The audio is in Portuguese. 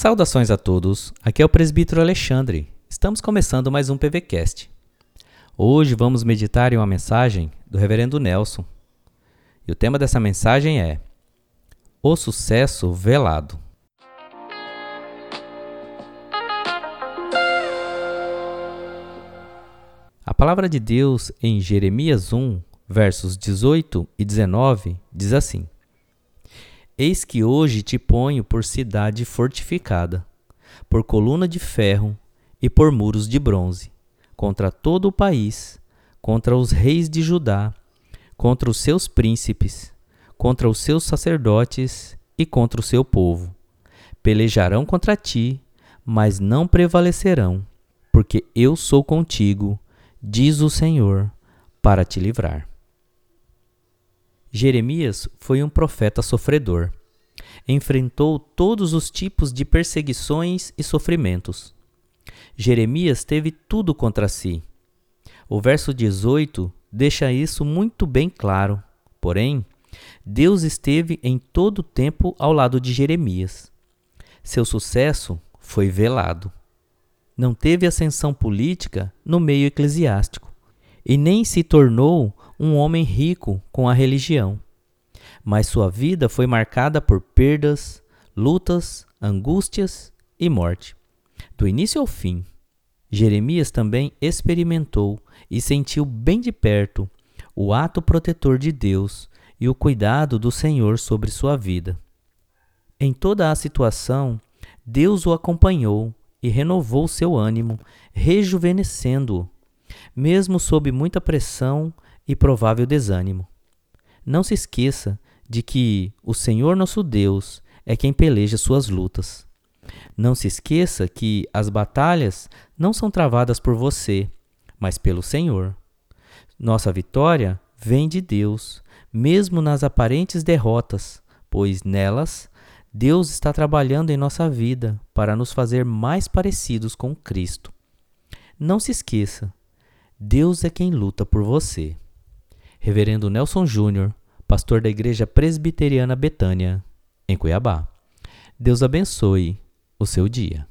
Saudações a todos, aqui é o presbítero Alexandre. Estamos começando mais um PVCast. Hoje vamos meditar em uma mensagem do reverendo Nelson. E o tema dessa mensagem é O Sucesso Velado. A palavra de Deus em Jeremias 1, versos 18 e 19 diz assim: Eis que hoje te ponho por cidade fortificada, por coluna de ferro e por muros de bronze, contra todo o país, contra os reis de Judá, contra os seus príncipes, contra os seus sacerdotes e contra o seu povo. Pelejarão contra ti, mas não prevalecerão, porque eu sou contigo, diz o Senhor, para te livrar. Jeremias foi um profeta sofredor. Enfrentou todos os tipos de perseguições e sofrimentos. Jeremias teve tudo contra si. O verso 18 deixa isso muito bem claro. Porém, Deus esteve em todo o tempo ao lado de Jeremias. Seu sucesso foi velado. Não teve ascensão política no meio eclesiástico e nem se tornou um homem rico com a religião. Mas sua vida foi marcada por perdas, lutas, angústias e morte. Do início ao fim, Jeremias também experimentou e sentiu bem de perto o ato protetor de Deus e o cuidado do Senhor sobre sua vida. Em toda a situação, Deus o acompanhou e renovou seu ânimo, rejuvenescendo-o, mesmo sob muita pressão e provável desânimo. Não se esqueça de que o Senhor nosso Deus é quem peleja suas lutas. Não se esqueça que as batalhas não são travadas por você, mas pelo Senhor. Nossa vitória vem de Deus, mesmo nas aparentes derrotas, pois nelas Deus está trabalhando em nossa vida para nos fazer mais parecidos com Cristo. Não se esqueça, Deus é quem luta por você. Reverendo Nelson Júnior, pastor da Igreja Presbiteriana Betânia, em Cuiabá. Deus abençoe o seu dia.